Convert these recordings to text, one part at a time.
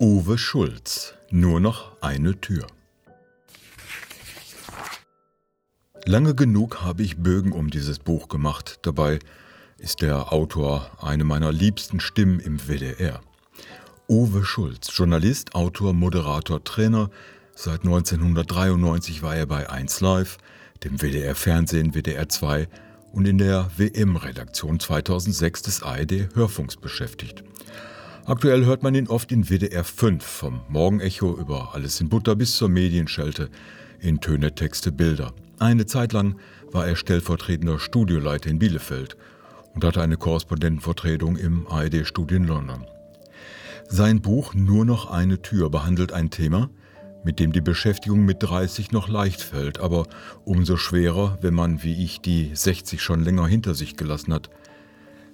Uwe Schulz, nur noch eine Tür. Lange genug habe ich Bögen um dieses Buch gemacht. Dabei ist der Autor eine meiner liebsten Stimmen im WDR. Uwe Schulz, Journalist, Autor, Moderator, Trainer. Seit 1993 war er bei 1 Live, dem WDR Fernsehen, WDR 2 und in der WM-Redaktion 2006 des ARD Hörfunks beschäftigt. Aktuell hört man ihn oft in WDR 5, vom Morgenecho über Alles in Butter bis zur Medienschelte, in Töne, Texte, Bilder. Eine Zeit lang war er stellvertretender Studioleiter in Bielefeld und hatte eine Korrespondentenvertretung im ARD-Studio in London. Sein Buch Nur noch eine Tür behandelt ein Thema, mit dem die Beschäftigung mit 30 noch leicht fällt, aber umso schwerer, wenn man wie ich die 60 schon länger hinter sich gelassen hat.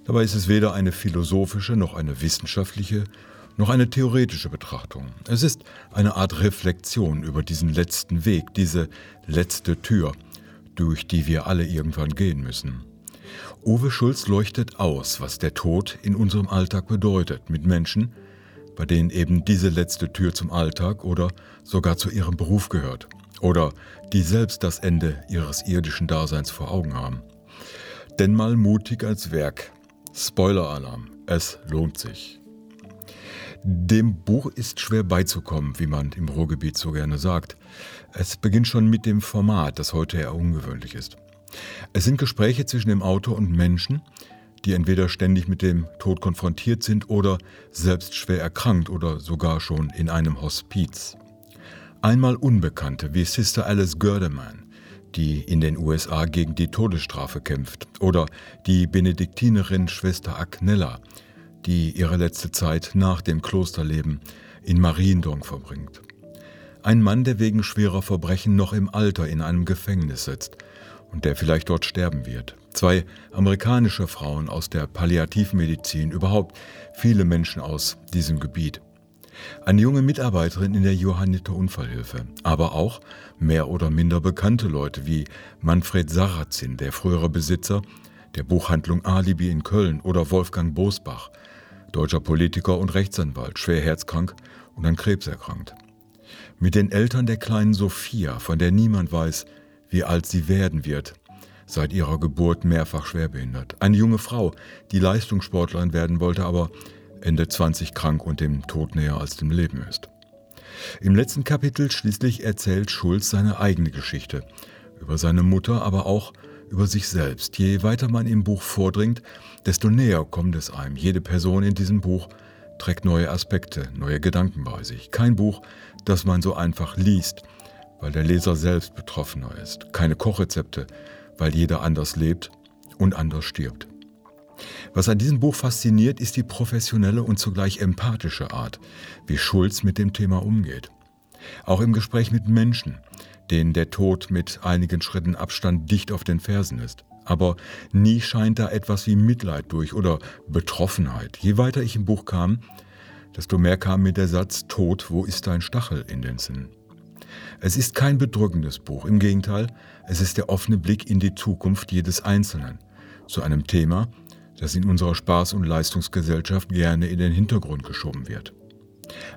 Dabei ist es weder eine philosophische noch eine wissenschaftliche noch eine theoretische Betrachtung. Es ist eine Art Reflexion über diesen letzten Weg, diese letzte Tür, durch die wir alle irgendwann gehen müssen. Uwe Schulz leuchtet aus, was der Tod in unserem Alltag bedeutet, mit Menschen, bei denen eben diese letzte Tür zum Alltag oder sogar zu ihrem Beruf gehört oder die selbst das Ende ihres irdischen Daseins vor Augen haben. Denn mal mutig als Werk. Spoiler-Alarm, es lohnt sich. Dem Buch ist schwer beizukommen, wie man im Ruhrgebiet so gerne sagt. Es beginnt schon mit dem Format, das heute eher ungewöhnlich ist. Es sind Gespräche zwischen dem Autor und Menschen, die entweder ständig mit dem Tod konfrontiert sind oder selbst schwer erkrankt oder sogar schon in einem Hospiz. Einmal Unbekannte wie Sister Alice Gördeman, die in den USA gegen die Todesstrafe kämpft, oder die Benediktinerin Schwester Agnella, die ihre letzte Zeit nach dem Klosterleben in Mariendonk verbringt. Ein Mann, der wegen schwerer Verbrechen noch im Alter in einem Gefängnis sitzt und der vielleicht dort sterben wird. Zwei amerikanische Frauen aus der Palliativmedizin, überhaupt viele Menschen aus diesem Gebiet. Eine junge Mitarbeiterin in der Johanniter Unfallhilfe, aber auch mehr oder minder bekannte Leute wie Manfred Sarrazin, der frühere Besitzer der Buchhandlung Alibi in Köln, oder Wolfgang Bosbach, deutscher Politiker und Rechtsanwalt, schwer herzkrank und an Krebs erkrankt. Mit den Eltern der kleinen Sophia, von der niemand weiß, wie alt sie werden wird, seit ihrer Geburt mehrfach schwerbehindert. Eine junge Frau, die Leistungssportlerin werden wollte, aber Ende 20 krank und dem Tod näher als dem Leben ist. Im letzten Kapitel schließlich erzählt Schulz seine eigene Geschichte, über seine Mutter, aber auch über sich selbst. Je weiter man im Buch vordringt, desto näher kommt es einem. Jede Person in diesem Buch trägt neue Aspekte, neue Gedanken bei sich. Kein Buch, das man so einfach liest, weil der Leser selbst betroffener ist. Keine Kochrezepte, weil jeder anders lebt und anders stirbt. Was an diesem Buch fasziniert, ist die professionelle und zugleich empathische Art, wie Schulz mit dem Thema umgeht. Auch im Gespräch mit Menschen, denen der Tod mit einigen Schritten Abstand dicht auf den Fersen ist. Aber nie scheint da etwas wie Mitleid durch oder Betroffenheit. Je weiter ich im Buch kam, desto mehr kam mir der Satz Tod, wo ist dein Stachel in den Sinn. Es ist kein bedrückendes Buch, im Gegenteil, es ist der offene Blick in die Zukunft jedes Einzelnen, zu einem Thema, das in unserer Spaß- und Leistungsgesellschaft gerne in den Hintergrund geschoben wird.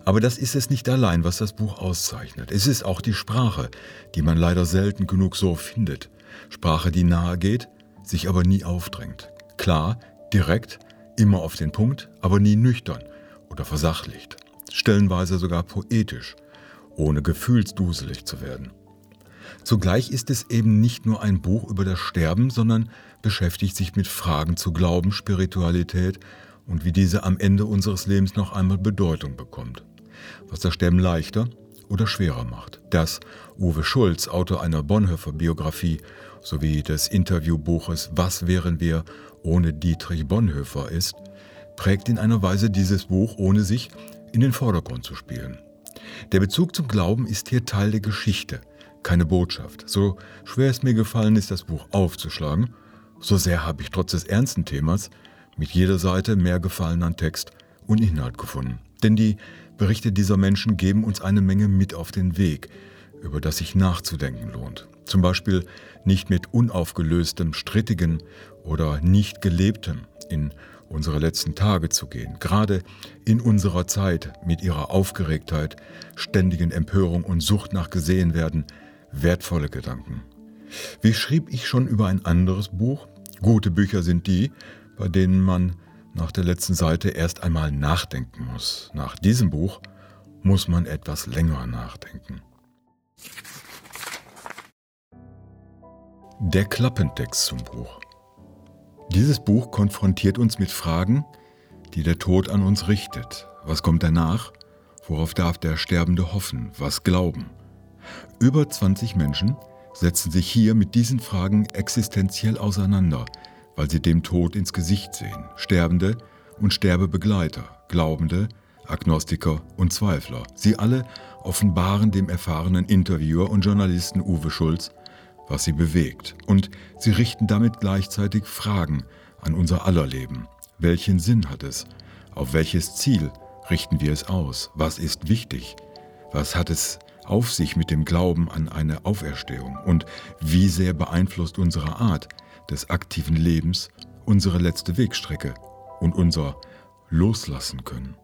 Aber das ist es nicht allein, was das Buch auszeichnet. Es ist auch die Sprache, die man leider selten genug so findet. Sprache, die nahe geht, sich aber nie aufdrängt. Klar, direkt, immer auf den Punkt, aber nie nüchtern oder versachlicht. Stellenweise sogar poetisch, ohne gefühlsduselig zu werden. Zugleich ist es eben nicht nur ein Buch über das Sterben, sondern beschäftigt sich mit Fragen zu Glauben, Spiritualität und wie diese am Ende unseres Lebens noch einmal Bedeutung bekommt. Was das Sterben leichter oder schwerer macht. Das Uwe Schulz, Autor einer Bonhoeffer-Biografie sowie des Interviewbuches Was wären wir ohne Dietrich Bonhoeffer ist, prägt in einer Weise dieses Buch, ohne sich in den Vordergrund zu spielen. Der Bezug zum Glauben ist hier Teil der Geschichte, keine Botschaft. So schwer es mir gefallen ist, das Buch aufzuschlagen, so sehr habe ich trotz des ernsten Themas mit jeder Seite mehr Gefallen an Text und Inhalt gefunden. Denn die Berichte dieser Menschen geben uns eine Menge mit auf den Weg, über das sich nachzudenken lohnt. Zum Beispiel nicht mit unaufgelöstem, strittigen oder nicht gelebtem in unsere letzten Tage zu gehen, gerade in unserer Zeit mit ihrer Aufgeregtheit, ständigen Empörung und Sucht nach Gesehenwerden, wertvolle Gedanken. Wie schrieb ich schon über ein anderes Buch? Gute Bücher sind die, bei denen man nach der letzten Seite erst einmal nachdenken muss. Nach diesem Buch muss man etwas länger nachdenken. Der Klappentext zum Buch. Dieses Buch konfrontiert uns mit Fragen, die der Tod an uns richtet. Was kommt danach? Worauf darf der Sterbende hoffen? Was glauben? Über 20 Menschen setzen sich hier mit diesen Fragen existenziell auseinander, weil sie dem Tod ins Gesicht sehen. Sterbende und Sterbebegleiter, Glaubende, Agnostiker und Zweifler. Sie alle offenbaren dem erfahrenen Interviewer und Journalisten Uwe Schulz, was sie bewegt. Und sie richten damit gleichzeitig Fragen an unser aller Leben. Welchen Sinn hat es? Auf welches Ziel richten wir es aus? Was ist wichtig? Was hat es auf sich mit dem Glauben an eine Auferstehung? Und wie sehr beeinflusst unsere Art des aktiven Lebens unsere letzte Wegstrecke und unser Loslassen können?